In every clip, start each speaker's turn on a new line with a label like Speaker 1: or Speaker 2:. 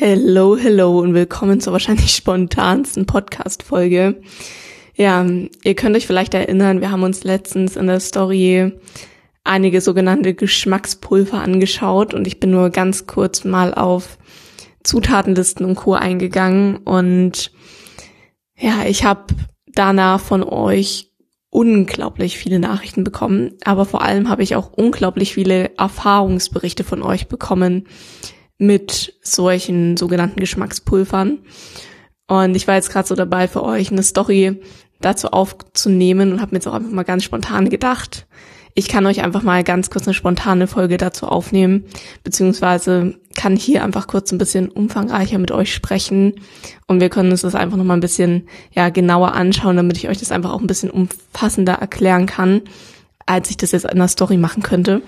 Speaker 1: Hello, hello und willkommen zur wahrscheinlich spontansten Podcast-Folge. Ja, ihr könnt euch vielleicht erinnern, wir haben uns letztens in der Story einige sogenannte Geschmackspulver angeschaut und ich bin nur ganz kurz mal auf Zutatenlisten und Co. eingegangen und ja, ich habe danach von euch unglaublich viele Nachrichten bekommen, aber vor allem habe ich auch unglaublich viele Erfahrungsberichte von euch bekommen, mit solchen sogenannten Geschmackspulvern. Und ich war jetzt gerade so dabei für euch eine Story dazu aufzunehmen und habe mir jetzt auch einfach mal ganz spontan gedacht, ich kann euch einfach mal ganz kurz eine spontane Folge dazu aufnehmen, beziehungsweise kann hier einfach kurz ein bisschen umfangreicher mit euch sprechen. Und wir können uns das einfach noch mal ein bisschen ja genauer anschauen, damit ich euch das einfach auch ein bisschen umfassender erklären kann, als ich das jetzt in der Story machen könnte.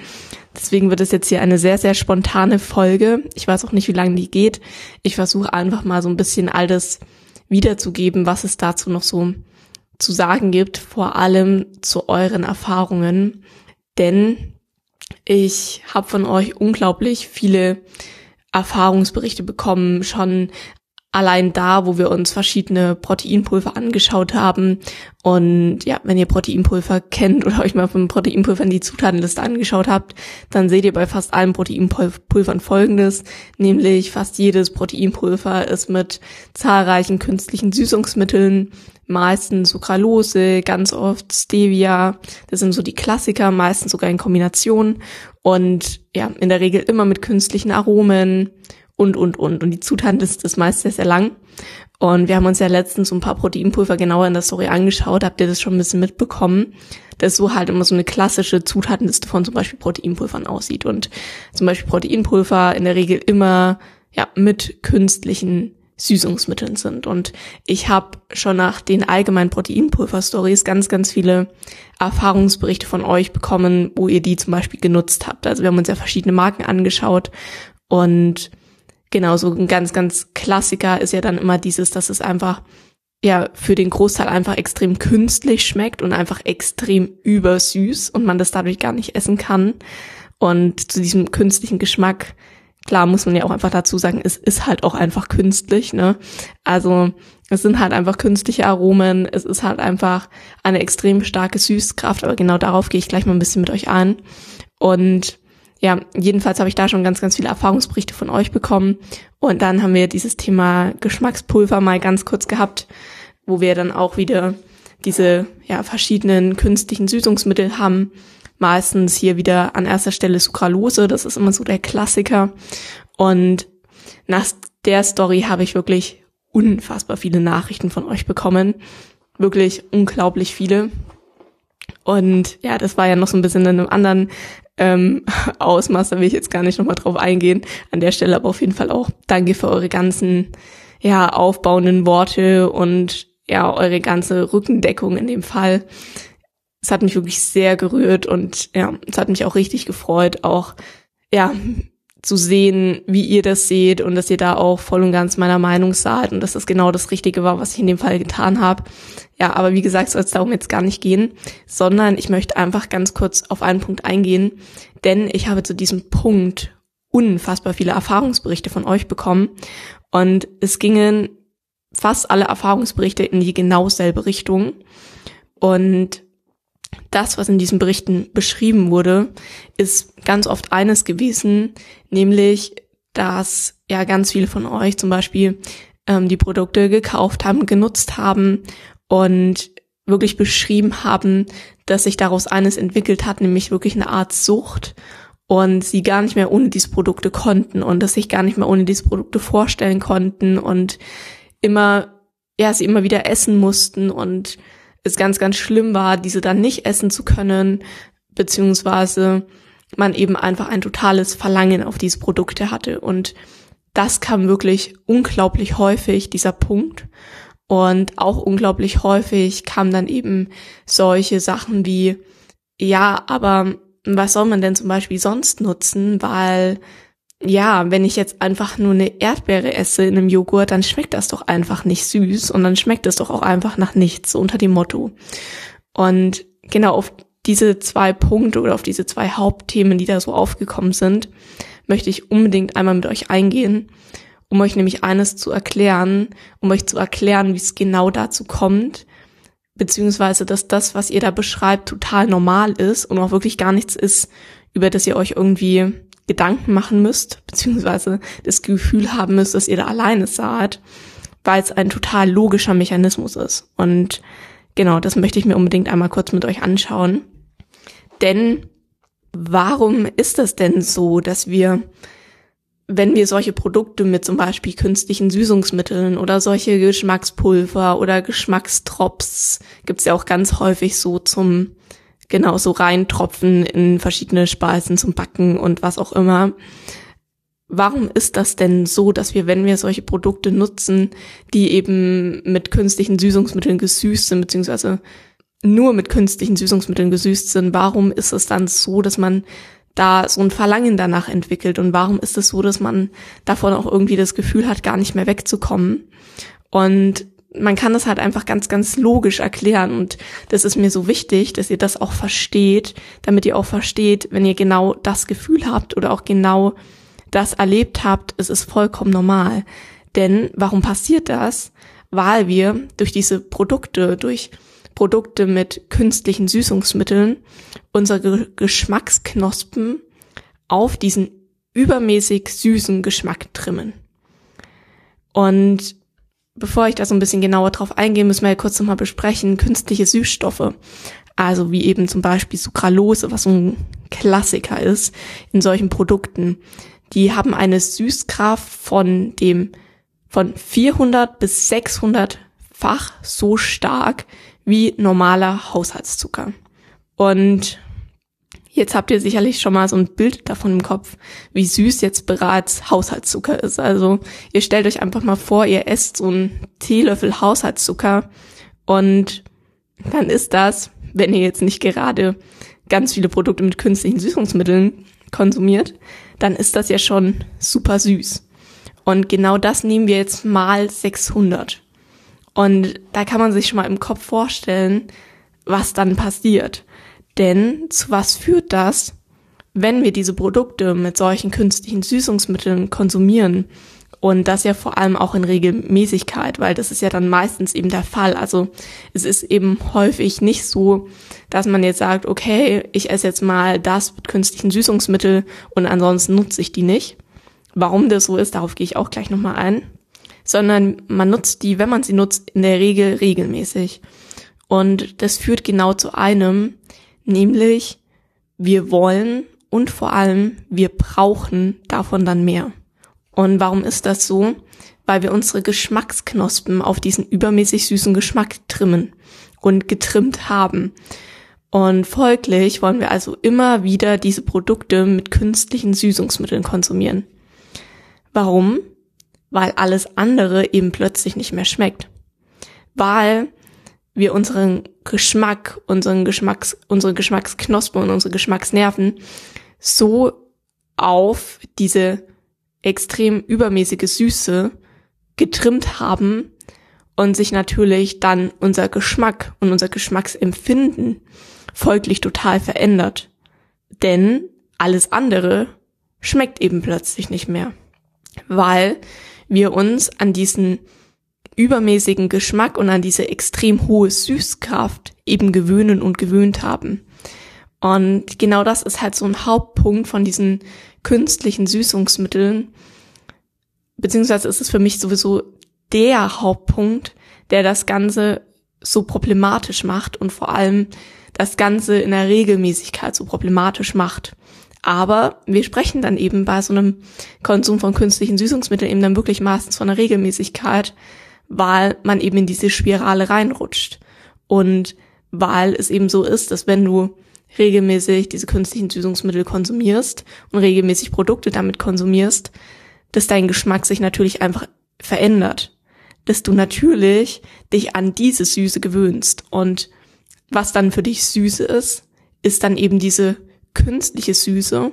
Speaker 1: Deswegen wird es jetzt hier eine sehr, sehr spontane Folge. Ich weiß auch nicht, wie lange die geht. Ich versuche einfach mal so ein bisschen all das wiederzugeben, was es dazu noch so zu sagen gibt, vor allem zu euren Erfahrungen. Denn ich habe von euch unglaublich viele Erfahrungsberichte bekommen, schon allein da, wo wir uns verschiedene Proteinpulver angeschaut haben. Und ja, wenn ihr Proteinpulver kennt oder euch mal von Proteinpulvern die Zutatenliste angeschaut habt, dann seht ihr bei fast allen Proteinpulvern folgendes, nämlich fast jedes Proteinpulver ist mit zahlreichen künstlichen Süßungsmittellen, meistens Sucralose, ganz oft Stevia, das sind so die Klassiker, meistens sogar in Kombination. Und ja, in der Regel immer mit künstlichen Aromen und, und, und. Und die Zutatenliste ist meist sehr, sehr lang. Und wir haben uns ja letztens so ein paar Proteinpulver genauer in der Story angeschaut. Habt ihr das schon ein bisschen mitbekommen? Dass so halt immer so eine klassische Zutatenliste von zum Beispiel Proteinpulvern aussieht. Und zum Beispiel Proteinpulver in der Regel immer ja mit künstlichen Süßungsmitteln sind. Und ich habe schon nach den allgemeinen Proteinpulver-Stories ganz, ganz viele Erfahrungsberichte von euch bekommen, wo ihr die zum Beispiel genutzt habt. Also wir haben uns ja verschiedene Marken angeschaut und Genau, so ein ganz, ganz Klassiker ist ja dann immer dieses, dass es einfach ja für den Großteil einfach extrem künstlich schmeckt und einfach extrem übersüß und man das dadurch gar nicht essen kann. Und zu diesem künstlichen Geschmack, klar muss man ja auch einfach dazu sagen, es ist halt auch einfach künstlich, ne? Also es sind halt einfach künstliche Aromen, es ist halt einfach eine extrem starke Süßkraft, aber genau darauf gehe ich gleich mal ein bisschen mit euch ein. Und ja, jedenfalls habe ich da schon ganz, ganz viele Erfahrungsberichte von euch bekommen. Und dann haben wir dieses Thema Geschmackspulver mal ganz kurz gehabt, wo wir dann auch wieder diese ja, verschiedenen künstlichen Süßungsmittel haben. Meistens hier wieder an erster Stelle Sucralose, das ist immer so der Klassiker. Und nach der Story habe ich wirklich unfassbar viele Nachrichten von euch bekommen. Wirklich unglaublich viele. Und ja, das war ja noch so ein bisschen in einem anderen ähm, Ausmaß, da will ich jetzt gar nicht nochmal drauf eingehen. An der Stelle aber auf jeden Fall auch danke für eure ganzen, ja, aufbauenden Worte und ja, eure ganze Rückendeckung in dem Fall. Es hat mich wirklich sehr gerührt und ja, es hat mich auch richtig gefreut, auch ja, zu sehen, wie ihr das seht und dass ihr da auch voll und ganz meiner Meinung seid und dass das genau das Richtige war, was ich in dem Fall getan habe. Ja, aber wie gesagt, soll es darum jetzt gar nicht gehen, sondern ich möchte einfach ganz kurz auf einen Punkt eingehen, denn ich habe zu diesem Punkt unfassbar viele Erfahrungsberichte von euch bekommen und es gingen fast alle Erfahrungsberichte in die genau selbe Richtung und das, was in diesen Berichten beschrieben wurde, ist ganz oft eines gewesen, nämlich, dass ja ganz viele von euch zum Beispiel ähm, die Produkte gekauft haben, genutzt haben und wirklich beschrieben haben, dass sich daraus eines entwickelt hat, nämlich wirklich eine Art Sucht und sie gar nicht mehr ohne diese Produkte konnten und dass sich gar nicht mehr ohne diese Produkte vorstellen konnten und immer, ja, sie immer wieder essen mussten und es ganz, ganz schlimm war, diese dann nicht essen zu können, beziehungsweise man eben einfach ein totales Verlangen auf diese Produkte hatte. Und das kam wirklich unglaublich häufig, dieser Punkt. Und auch unglaublich häufig kam dann eben solche Sachen wie, ja, aber was soll man denn zum Beispiel sonst nutzen? Weil ja, wenn ich jetzt einfach nur eine Erdbeere esse in einem Joghurt, dann schmeckt das doch einfach nicht süß und dann schmeckt es doch auch einfach nach nichts, so unter dem Motto. Und genau auf diese zwei Punkte oder auf diese zwei Hauptthemen, die da so aufgekommen sind, möchte ich unbedingt einmal mit euch eingehen. um euch nämlich eines zu erklären, um euch zu erklären, wie es genau dazu kommt, beziehungsweise dass das, was ihr da beschreibt, total normal ist und auch wirklich gar nichts ist, über das ihr euch irgendwie Gedanken machen müsst, beziehungsweise das Gefühl haben müsst, dass ihr da alleine seid, weil es ein total logischer Mechanismus ist. Und genau, das möchte ich mir unbedingt einmal kurz mit euch anschauen. Denn warum ist das denn so, dass wir, wenn wir solche Produkte mit zum Beispiel künstlichen Süßungsmitteln oder solche Geschmackspulver oder Geschmackstrops, gibt's ja auch ganz häufig so zum, genau, so reintropfen in verschiedene Speisen zum Backen und was auch immer. Warum ist das denn so, dass wir, wenn wir solche Produkte nutzen, die eben mit künstlichen Süßungsmitteln gesüßt sind, beziehungsweise nur mit künstlichen Süßungsmitteln gesüßt sind, warum ist es dann so, dass man da so ein Verlangen danach entwickelt und warum ist es so, dass man davon auch irgendwie das Gefühl hat, gar nicht mehr wegzukommen? Und man kann das halt einfach ganz, ganz logisch erklären und das ist mir so wichtig, dass ihr das auch versteht, damit ihr auch versteht, wenn ihr genau das Gefühl habt oder auch genau das erlebt habt, es ist vollkommen normal. Denn warum passiert das? Weil wir durch diese Produkte, durch Produkte mit künstlichen Süßungsmitteln unsere Geschmacksknospen auf diesen übermäßig süßen Geschmack trimmen. Und bevor ich da so ein bisschen genauer drauf eingehe, müssen wir ja kurz nochmal besprechen, künstliche Süßstoffe. Also wie eben zum Beispiel Sucralose, was so ein Klassiker ist in solchen Produkten die haben eine Süßkraft von dem von 400 bis 600 fach so stark wie normaler Haushaltszucker. Und jetzt habt ihr sicherlich schon mal so ein Bild davon im Kopf, wie süß jetzt bereits Haushaltszucker ist. Also ihr stellt euch einfach mal vor, ihr esst so einen Teelöffel Haushaltszucker und dann ist das, wenn ihr jetzt nicht gerade ganz viele Produkte mit künstlichen Süßungsmitteln konsumiert, dann ist das ja schon super süß. Und genau das nehmen wir jetzt mal 600. Und da kann man sich schon mal im Kopf vorstellen, was dann passiert. Denn zu was führt das, wenn wir diese Produkte mit solchen künstlichen Süßungsmitteln konsumieren? Und das ja vor allem auch in Regelmäßigkeit, weil das ist ja dann meistens eben der Fall. Also es ist eben häufig nicht so, dass man jetzt sagt, okay, ich esse jetzt mal das mit künstlichen Süßungsmittel und ansonsten nutze ich die nicht. Warum das so ist, darauf gehe ich auch gleich nochmal ein. Sondern man nutzt die, wenn man sie nutzt, in der Regel regelmäßig. Und das führt genau zu einem, nämlich wir wollen und vor allem wir brauchen davon dann mehr. Und warum ist das so? Weil wir unsere Geschmacksknospen auf diesen übermäßig süßen Geschmack trimmen und getrimmt haben. Und folglich wollen wir also immer wieder diese Produkte mit künstlichen Süßungsmitteln konsumieren. Warum? Weil alles andere eben plötzlich nicht mehr schmeckt. Weil wir unseren Geschmack, unseren Geschmacks, unsere Geschmacksknospen und unsere Geschmacksnerven so auf diese extrem übermäßige Süße getrimmt haben und sich natürlich dann unser Geschmack und unser Geschmacksempfinden folglich total verändert. Denn alles andere schmeckt eben plötzlich nicht mehr, weil wir uns an diesen übermäßigen Geschmack und an diese extrem hohe Süßkraft eben gewöhnen und gewöhnt haben. Und genau das ist halt so ein Hauptpunkt von diesen künstlichen Süßungsmitteln, beziehungsweise ist es für mich sowieso der Hauptpunkt, der das Ganze so problematisch macht und vor allem das Ganze in der Regelmäßigkeit so problematisch macht. Aber wir sprechen dann eben bei so einem Konsum von künstlichen Süßungsmitteln eben dann wirklich meistens von einer Regelmäßigkeit, weil man eben in diese Spirale reinrutscht. Und weil es eben so ist, dass wenn du regelmäßig diese künstlichen Süßungsmittel konsumierst und regelmäßig Produkte damit konsumierst, dass dein Geschmack sich natürlich einfach verändert. Dass du natürlich dich an diese Süße gewöhnst. Und was dann für dich Süße ist, ist dann eben diese künstliche Süße.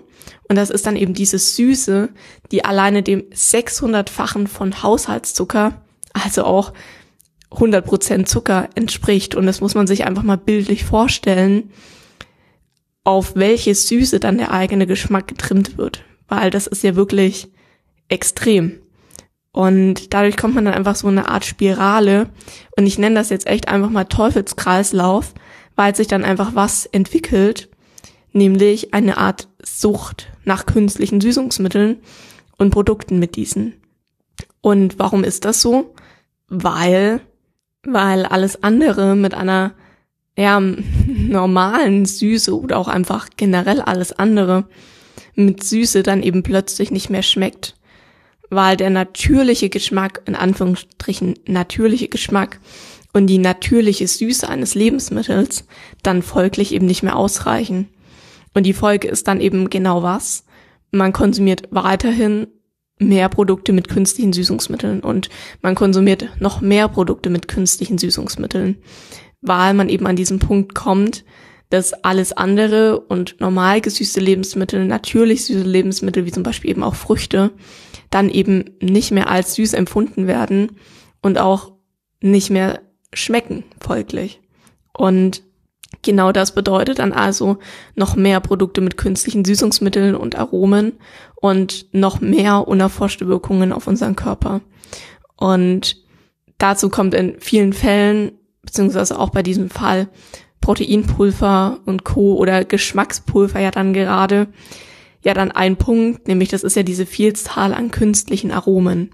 Speaker 1: Und das ist dann eben diese Süße, die alleine dem 600-fachen von Haushaltszucker, also auch 100% Zucker entspricht. Und das muss man sich einfach mal bildlich vorstellen, auf welche Süße dann der eigene Geschmack getrimmt wird. Weil das ist ja wirklich extrem. Und dadurch kommt man dann einfach so eine Art Spirale. Und ich nenne das jetzt echt einfach mal Teufelskreislauf, weil sich dann einfach was entwickelt, nämlich eine Art Sucht nach künstlichen Süßungsmitteln und Produkten mit diesen. Und warum ist das so? Weil, weil alles andere mit einer ja, normalen Süße oder auch einfach generell alles andere mit Süße dann eben plötzlich nicht mehr schmeckt. Weil der natürliche Geschmack, in Anführungsstrichen natürliche Geschmack und die natürliche Süße eines Lebensmittels dann folglich eben nicht mehr ausreichen. Und die Folge ist dann eben genau was. Man konsumiert weiterhin mehr Produkte mit künstlichen Süßungsmitteln und man konsumiert noch mehr Produkte mit künstlichen Süßungsmitteln, weil man eben an diesen Punkt kommt, dass alles andere und normal gesüßte Lebensmittel, natürlich süße Lebensmittel, wie zum Beispiel eben auch Früchte, dann eben nicht mehr als süß empfunden werden und auch nicht mehr schmecken, folglich. Und genau das bedeutet dann also noch mehr Produkte mit künstlichen Süßungsmitteln und Aromen und noch mehr unerforschte Wirkungen auf unseren Körper. Und dazu kommt in vielen Fällen, beziehungsweise auch bei diesem Fall, Proteinpulver und Co. oder Geschmackspulver ja dann gerade, ja dann ein Punkt, nämlich das ist ja diese Vielzahl an künstlichen Aromen.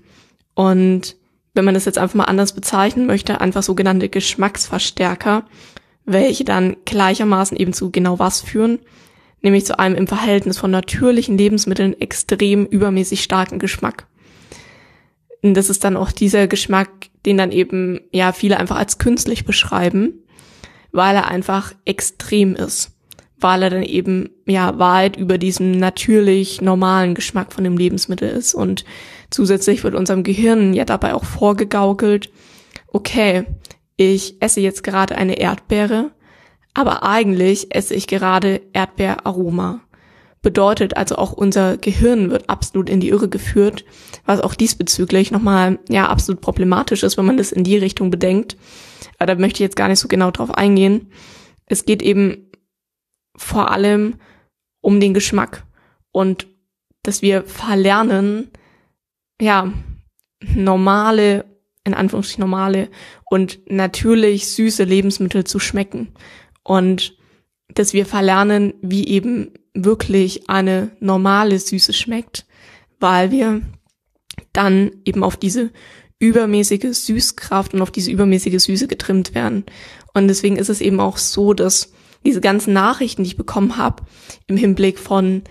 Speaker 1: Und wenn man das jetzt einfach mal anders bezeichnen möchte, einfach sogenannte Geschmacksverstärker, welche dann gleichermaßen eben zu genau was führen, nämlich zu einem im Verhältnis von natürlichen Lebensmitteln extrem übermäßig starken Geschmack. Und das ist dann auch dieser Geschmack, den dann eben ja viele einfach als künstlich beschreiben, weil er einfach extrem ist, weil er dann eben ja weit über diesem natürlich normalen Geschmack von dem Lebensmittel ist und zusätzlich wird unserem Gehirn ja dabei auch vorgegaukelt, okay, ich esse jetzt gerade eine Erdbeere, aber eigentlich esse ich gerade Erdbeeraroma. Bedeutet also auch unser Gehirn wird absolut in die Irre geführt, was auch diesbezüglich nochmal ja absolut problematisch ist, wenn man das in die Richtung bedenkt, aber da möchte ich jetzt gar nicht so genau drauf eingehen. Es geht eben vor allem um den Geschmack und dass wir verlernen, ja, normale, in Anführungsstrichen normale und natürlich süße Lebensmittel zu schmecken. Und dass wir verlernen, wie eben wirklich eine normale Süße schmeckt, weil wir dann eben auf diese übermäßige Süßkraft und auf diese übermäßige Süße getrimmt werden. Und deswegen ist es eben auch so, dass diese ganzen Nachrichten, die ich bekommen habe, im Hinblick von,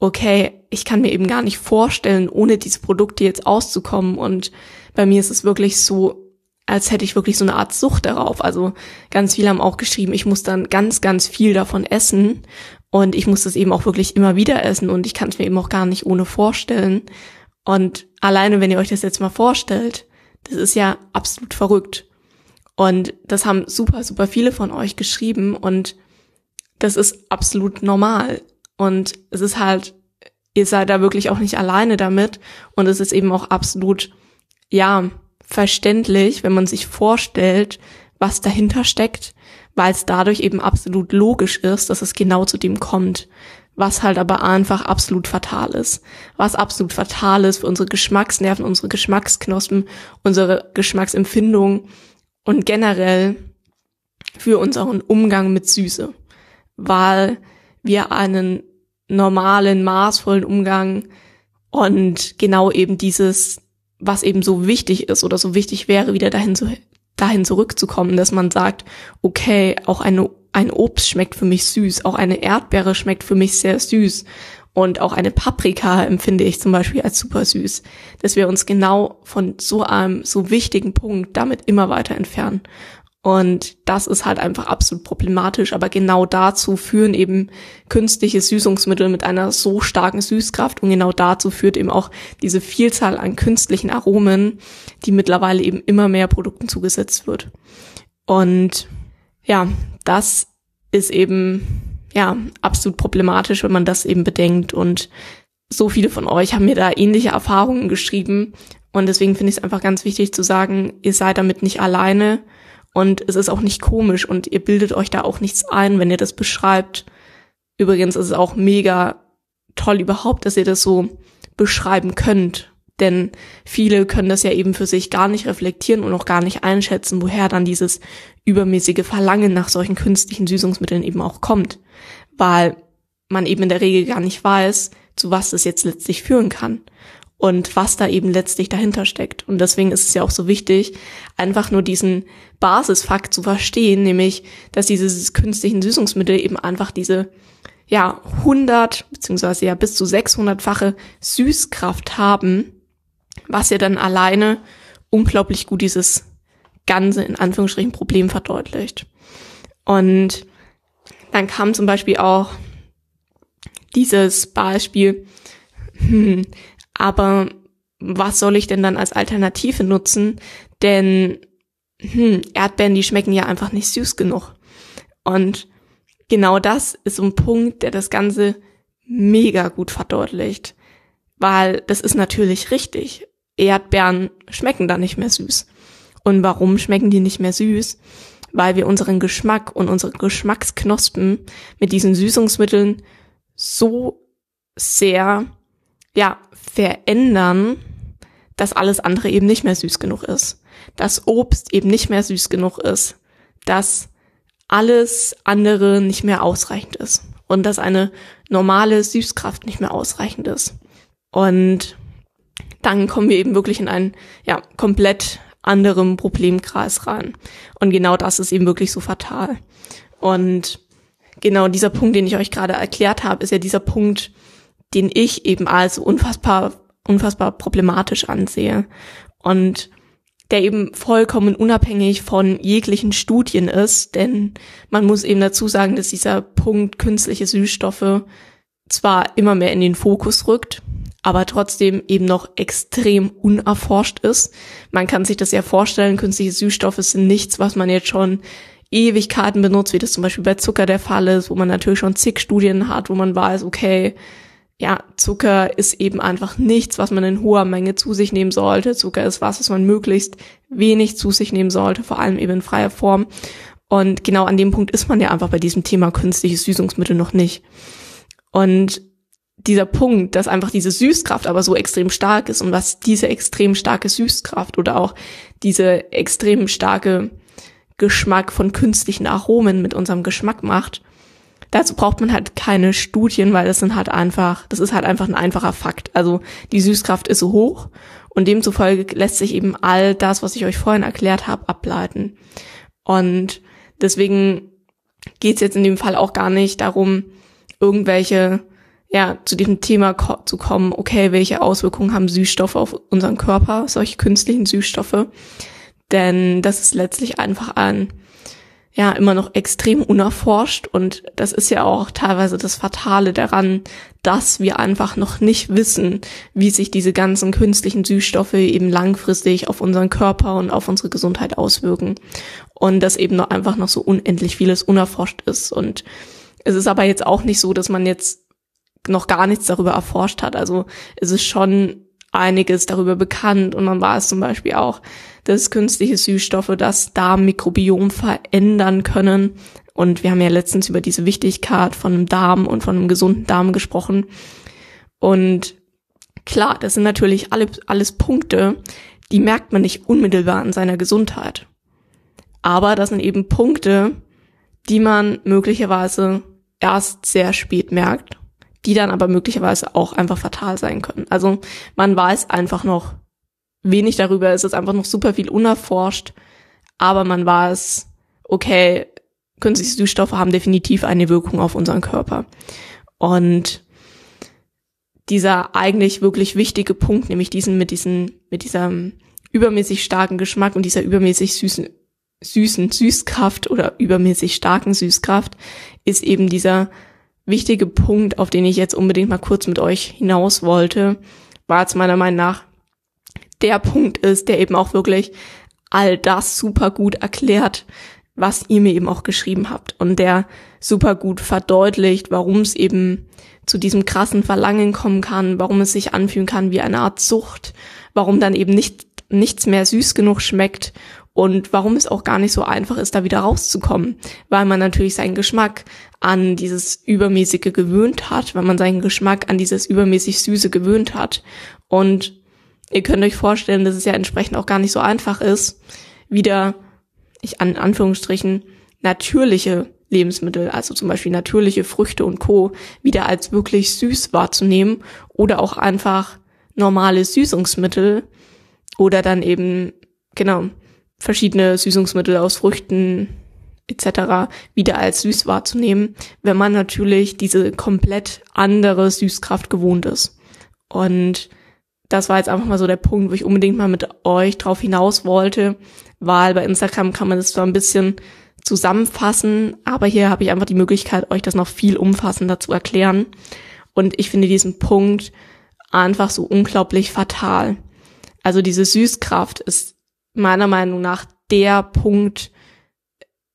Speaker 1: okay, ich kann mir eben gar nicht vorstellen, ohne diese Produkte jetzt auszukommen. Und bei mir ist es wirklich so, als hätte ich wirklich so eine Art Sucht darauf. Also ganz viele haben auch geschrieben, ich muss dann ganz, ganz viel davon essen und ich muss das eben auch wirklich immer wieder essen und ich kann es mir eben auch gar nicht ohne vorstellen. Und alleine, wenn ihr euch das jetzt mal vorstellt, das ist ja absolut verrückt. Und das haben super, super viele von euch geschrieben und das ist absolut normal. Und es ist halt, ihr seid da wirklich auch nicht alleine damit. Und es ist eben auch absolut, ja, verständlich, wenn man sich vorstellt, was dahinter steckt, weil es dadurch eben absolut logisch ist, dass es genau zu dem kommt was halt aber einfach absolut fatal ist. Was absolut fatal ist für unsere Geschmacksnerven, unsere Geschmacksknospen, unsere Geschmacksempfindung und generell für unseren Umgang mit Süße. Weil wir einen normalen, maßvollen Umgang und genau eben dieses, was eben so wichtig ist oder so wichtig wäre, wieder dahin zu, dahin zurückzukommen, dass man sagt, okay, auch eine ein Obst schmeckt für mich süß, auch eine Erdbeere schmeckt für mich sehr süß und auch eine Paprika empfinde ich zum Beispiel als super süß, dass wir uns genau von so einem so wichtigen Punkt damit immer weiter entfernen. Und das ist halt einfach absolut problematisch, aber genau dazu führen eben künstliche Süßungsmittel mit einer so starken Süßkraft und genau dazu führt eben auch diese Vielzahl an künstlichen Aromen, die mittlerweile eben immer mehr Produkten zugesetzt wird. Und ja, das ist eben ja absolut problematisch, wenn man das eben bedenkt. Und so viele von euch haben mir da ähnliche Erfahrungen geschrieben. Und deswegen finde ich es einfach ganz wichtig zu sagen, ihr seid damit nicht alleine und es ist auch nicht komisch und ihr bildet euch da auch nichts ein, wenn ihr das beschreibt. Übrigens ist es auch mega toll überhaupt, dass ihr das so beschreiben könnt, Denn viele können das ja eben für sich gar nicht reflektieren und auch gar nicht einschätzen, woher dann dieses übermäßige Verlangen nach solchen künstlichen Süßungsmitteln eben auch kommt. Weil man eben in der Regel gar nicht weiß, zu was das jetzt letztlich führen kann und was da eben letztlich dahinter steckt. Und deswegen ist es ja auch so wichtig, einfach nur diesen Basisfakt zu verstehen, nämlich, dass diese künstlichen Süßungsmittel eben einfach diese ja 100 beziehungsweise ja bis zu 600-fache Süßkraft haben, was ja dann alleine unglaublich gut dieses ganze in Anführungsstrichen Problem verdeutlicht. Und dann kam zum Beispiel auch dieses Beispiel, hm, aber was soll ich denn dann als Alternative nutzen? Denn hm, Erdbeeren, die schmecken ja einfach nicht süß genug. Und genau das ist so ein Punkt, der das Ganze mega gut verdeutlicht. Weil das ist natürlich richtig. Erdbeeren schmecken da nicht mehr süß. Und warum schmecken die nicht mehr süß? Weil wir unseren Geschmack und unsere Geschmacksknospen mit diesen Süßungsmitteln so sehr, ja, verändern, dass alles andere eben nicht mehr süß genug ist. Dass Obst eben nicht mehr süß genug ist. Dass alles andere nicht mehr ausreichend ist. Und dass eine normale Süßkraft nicht mehr ausreichend ist. Und dann kommen wir eben wirklich in einen, ja, komplett anderen Problemkreis rein. Und genau das ist eben wirklich so fatal. Und genau dieser Punkt, den ich euch gerade erklärt habe, ist ja dieser Punkt, den ich eben als unfassbar, unfassbar problematisch ansehe. Und der eben vollkommen unabhängig von jeglichen Studien ist, denn man muss eben dazu sagen, dass dieser Punkt künstliche Süßstoffe zwar immer mehr in den Fokus rückt, aber trotzdem eben noch extrem unerforscht ist. Man kann sich das ja vorstellen, künstliche Süßstoffe sind nichts, was man jetzt schon Ewigkeiten benutzt, wie das zum Beispiel bei Zucker der Fall ist, wo man natürlich schon zig Studien hat, wo man weiß, okay, ja, Zucker ist eben einfach nichts, was man in hoher Menge zu sich nehmen sollte. Zucker ist was, was man möglichst wenig zu sich nehmen sollte, vor allem eben in freier Form. Und genau an dem Punkt ist man ja einfach bei diesem Thema künstliches Süßungsmittel noch nicht. Und dieser Punkt, dass einfach diese Süßkraft aber so extrem stark ist und was diese extrem starke Süßkraft oder auch diese extrem starke Geschmack von künstlichen Aromen mit unserem Geschmack macht, Dazu braucht man halt keine Studien, weil das sind halt einfach, das ist halt einfach ein einfacher Fakt. Also die Süßkraft ist so hoch und demzufolge lässt sich eben all das, was ich euch vorhin erklärt habe, ableiten. Und deswegen geht es jetzt in dem Fall auch gar nicht darum, irgendwelche, ja, zu diesem Thema ko zu kommen, okay, welche Auswirkungen haben Süßstoffe auf unseren Körper, solche künstlichen Süßstoffe. Denn das ist letztlich einfach ein ja immer noch extrem unerforscht. Und das ist ja auch teilweise das Fatale daran, dass wir einfach noch nicht wissen, wie sich diese ganzen künstlichen Süßstoffe eben langfristig auf unseren Körper und auf unsere Gesundheit auswirken. Und dass eben noch einfach noch so unendlich vieles unerforscht ist. Und es ist aber jetzt auch nicht so, dass man jetzt noch gar nichts darüber erforscht hat. Also es ist schon einiges darüber bekannt und man weiß zum Beispiel auch, dass künstliche Süßstoffe das Darmmikrobiom verändern können. Und wir haben ja letztens über diese Wichtigkeit von einem Darm und von einem gesunden Darm gesprochen. Und klar, das sind natürlich alle, alles Punkte, die merkt man nicht unmittelbar an seiner Gesundheit. Aber das sind eben Punkte, die man möglicherweise erst sehr spät merkt die dann aber möglicherweise auch einfach fatal sein können. Also man weiß einfach noch wenig darüber, es ist einfach noch super viel unerforscht, aber man weiß, okay, künstliche Süßstoffe haben definitiv eine Wirkung auf unseren Körper. Und dieser eigentlich wirklich wichtige Punkt, nämlich diesen mit diesen, mit diesem übermäßig starken Geschmack und dieser übermäßig süßen, süßen Süßkraft oder übermäßig starken Süßkraft, ist eben dieser wichtige Punkt, auf den ich jetzt unbedingt mal kurz mit euch hinaus wollte, war jetzt meiner Meinung nach der Punkt ist, der eben auch wirklich all das super gut erklärt, was ihr mir eben auch geschrieben habt. Und der super gut verdeutlicht, warum es eben zu diesem krassen Verlangen kommen kann, warum es sich anfühlen kann wie eine Art Sucht, warum dann eben nicht nichts mehr süß genug schmeckt und warum es auch gar nicht so einfach ist, da wieder rauszukommen, weil man natürlich seinen Geschmack an dieses Übermäßige gewöhnt hat, weil man seinen Geschmack an dieses übermäßig Süße gewöhnt hat. Und ihr könnt euch vorstellen, dass es ja entsprechend auch gar nicht so einfach ist, wieder, ich an Anführungsstrichen, natürliche Lebensmittel, also zum Beispiel natürliche Früchte und Co., wieder als wirklich süß wahrzunehmen oder auch einfach normale Süßungsmittel oder dann eben, genau, verschiedene Süßungsmittel aus Früchten etc. wieder als süß wahrzunehmen, wenn man natürlich diese komplett andere Süßkraft gewohnt ist. Und das war jetzt einfach mal so der Punkt, wo ich unbedingt mal mit euch drauf hinaus wollte, weil bei Instagram kann man das zwar ein bisschen zusammenfassen, aber hier habe ich einfach die Möglichkeit, euch das noch viel umfassender zu erklären. Und ich finde diesen Punkt einfach so unglaublich fatal. Also diese Süßkraft ist meiner Meinung nach der Punkt,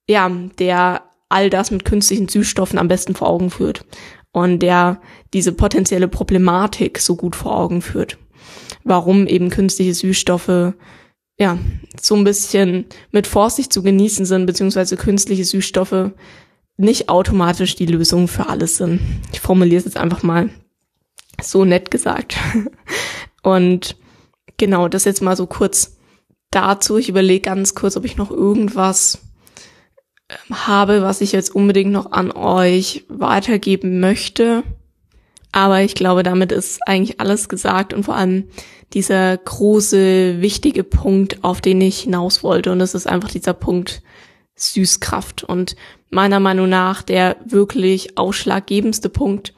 Speaker 1: ja, der all das mit künstlichen Süßstoffen am besten vor Augen führt und der diese potenzielle Problematik so gut vor Augen führt. Warum eben künstliche Süßstoffe ja, so ein bisschen mit Vorsicht zu genießen sind, beziehungsweise künstliche Süßstoffe nicht automatisch die Lösung für alles sind. Ich formuliere es jetzt einfach mal so nett gesagt. Und genau, das jetzt mal so kurz dazu. Ich überlege ganz kurz, ob ich noch irgendwas ähm, habe, was ich jetzt unbedingt noch an euch weitergeben möchte. Aber ich glaube, damit ist eigentlich alles gesagt und vor allem dieser große, wichtige Punkt, auf den ich hinaus wollte. Und das ist einfach dieser Punkt Süßkraft. Und meiner Meinung nach der wirklich ausschlaggebendste Punkt,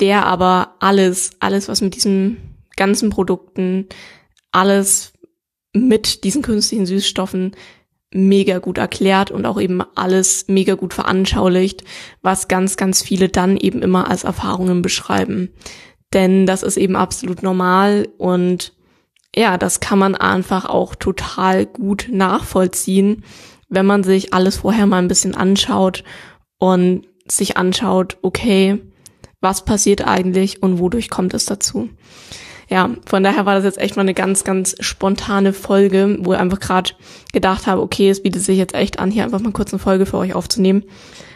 Speaker 1: der aber alles, alles, was mit diesen ganzen Produkten, alles mit diesen künstlichen Süßstoffen mega gut erklärt und auch eben alles mega gut veranschaulicht, was ganz, ganz viele dann eben immer als Erfahrungen beschreiben. Denn das ist eben absolut normal und ja, das kann man einfach auch total gut nachvollziehen, wenn man sich alles vorher mal ein bisschen anschaut und sich anschaut, okay, was passiert eigentlich und wodurch kommt es dazu. Ja, von daher war das jetzt echt mal eine ganz, ganz spontane Folge, wo ich einfach gerade gedacht habe, okay, es bietet sich jetzt echt an, hier einfach mal kurz eine Folge für euch aufzunehmen,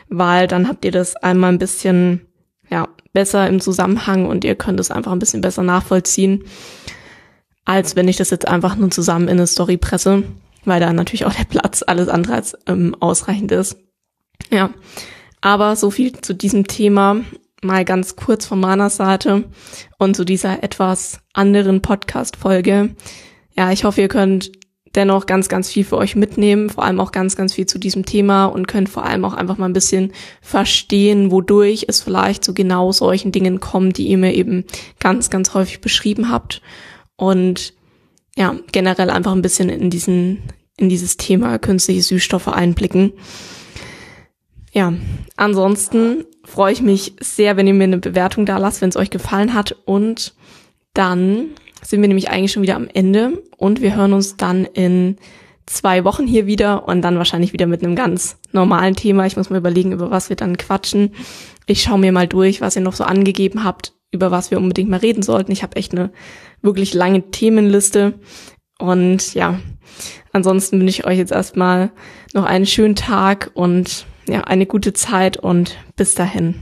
Speaker 1: weil dann habt ihr das einmal ein bisschen, ja, besser im Zusammenhang und ihr könnt es einfach ein bisschen besser nachvollziehen als wenn ich das jetzt einfach nur zusammen in eine Story presse, weil da natürlich auch der Platz alles andere als ähm, ausreichend ist. Ja, aber so viel zu diesem Thema mal ganz kurz von meiner Seite und zu dieser etwas anderen Podcast-Folge. Ja, ich hoffe, ihr könnt dennoch ganz, ganz viel für euch mitnehmen, vor allem auch ganz, ganz viel zu diesem Thema und könnt vor allem auch einfach mal ein bisschen verstehen, wodurch es vielleicht zu genau solchen Dingen kommt, die ihr mir eben ganz, ganz häufig beschrieben habt und ja, generell einfach ein bisschen in diesen, in dieses Thema künstliche Süßstoffe einblicken. Ja, ansonsten freue ich mich sehr, wenn ihr mir eine Bewertung da lasst, wenn es euch gefallen hat. Und dann sind wir nämlich eigentlich schon wieder am Ende und wir hören uns dann in zwei Wochen hier wieder und dann wahrscheinlich wieder mit einem ganz normalen Thema. Ich muss mal überlegen, über was wir dann quatschen. Ich schaue mir mal durch, was ihr noch so angegeben habt, über was wir unbedingt mal reden sollten. Ich habe echt eine wirklich lange Themenliste. Und ja, ansonsten wünsche ich euch jetzt erstmal noch einen schönen Tag und ja, eine gute Zeit und bis dahin.